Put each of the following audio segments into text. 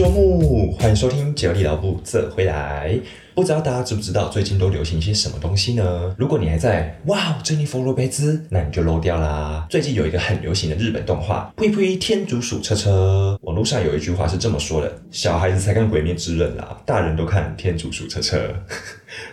周末，欢迎收听九里老布这回来。不知道大家知不知道最近都流行一些什么东西呢？如果你还在哇，珍妮佛罗贝兹，那你就漏掉啦。最近有一个很流行的日本动画《呸呸天竺鼠车车》，网络上有一句话是这么说的：小孩子才看《鬼灭之刃》啦，大人都看《天竺鼠车车》。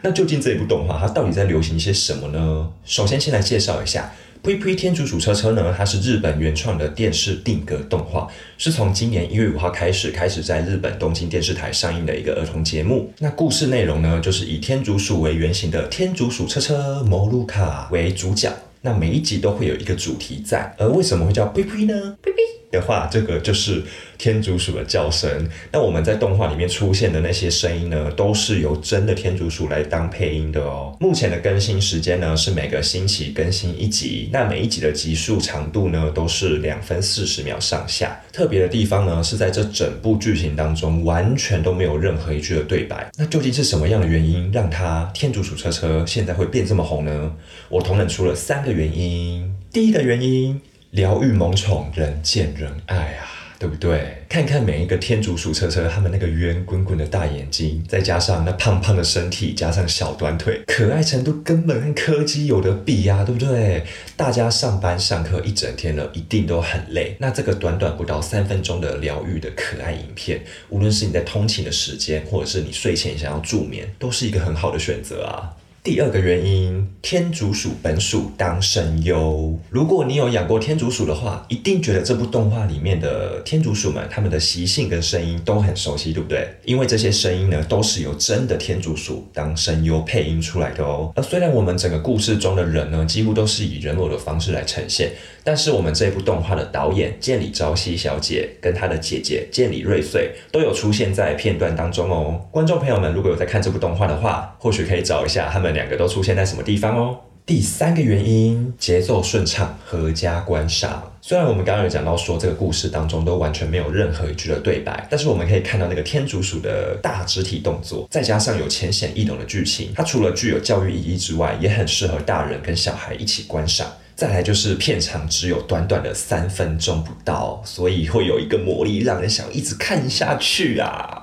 那究竟这一部动画它到底在流行一些什么呢？首先先来介绍一下。《呸呸天竺鼠车车》呢，它是日本原创的电视定格动画，是从今年一月五号开始，开始在日本东京电视台上映的一个儿童节目。那故事内容呢，就是以天竺鼠为原型的天竺鼠车车摩鲁卡为主角。那每一集都会有一个主题在，而为什么会叫呸呸呢？呸呸。的话，这个就是天竺鼠的叫声。那我们在动画里面出现的那些声音呢，都是由真的天竺鼠来当配音的哦。目前的更新时间呢是每个星期更新一集，那每一集的集数长度呢都是两分四十秒上下。特别的地方呢是在这整部剧情当中完全都没有任何一句的对白。那究竟是什么样的原因让它天竺鼠车车现在会变这么红呢？我同等出了三个原因。第一个原因。疗愈萌宠，人见人爱啊，对不对？看看每一个天竺鼠车车，他们那个圆滚滚的大眼睛，再加上那胖胖的身体，加上小短腿，可爱程度根本跟柯基有得比呀，对不对？大家上班上课一整天了，一定都很累。那这个短短不到三分钟的疗愈的可爱影片，无论是你在通勤的时间，或者是你睡前想要助眠，都是一个很好的选择啊。第二个原因，天竺鼠本属当声优。如果你有养过天竺鼠的话，一定觉得这部动画里面的天竺鼠们，它们的习性跟声音都很熟悉，对不对？因为这些声音呢，都是由真的天竺鼠当声优配音出来的哦。而虽然我们整个故事中的人呢，几乎都是以人偶的方式来呈现。但是我们这部动画的导演建里朝夕小姐跟她的姐姐建里瑞穗都有出现在片段当中哦。观众朋友们如果有在看这部动画的话，或许可以找一下他们两个都出现在什么地方哦。第三个原因，节奏顺畅，合家观赏。虽然我们刚刚有讲到说这个故事当中都完全没有任何一句的对白，但是我们可以看到那个天竺鼠的大肢体动作，再加上有浅显易懂的剧情，它除了具有教育意义之外，也很适合大人跟小孩一起观赏。再来就是片长只有短短的三分钟不到，所以会有一个魔力，让人想一直看下去啊！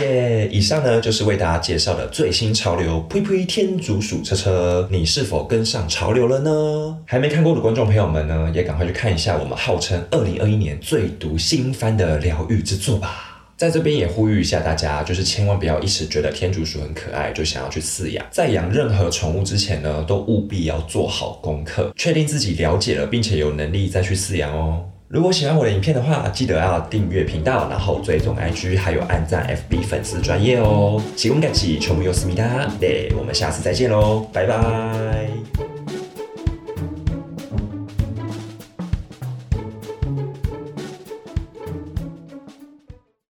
耶！以上呢就是为大家介绍的最新潮流，呸呸天竺鼠车车，你是否跟上潮流了呢？还没看过的观众朋友们呢，也赶快去看一下我们号称二零二一年最毒新番的疗愈之作吧。在这边也呼吁一下大家，就是千万不要一时觉得天竺鼠很可爱就想要去饲养。在养任何宠物之前呢，都务必要做好功课，确定自己了解了并且有能力再去饲养哦。如果喜欢我的影片的话，记得要订阅频道，然后追踪 IG，还有按赞 FB 粉丝专业哦。喜欢感谢，全部有思密达，对，我们下次再见喽，拜拜。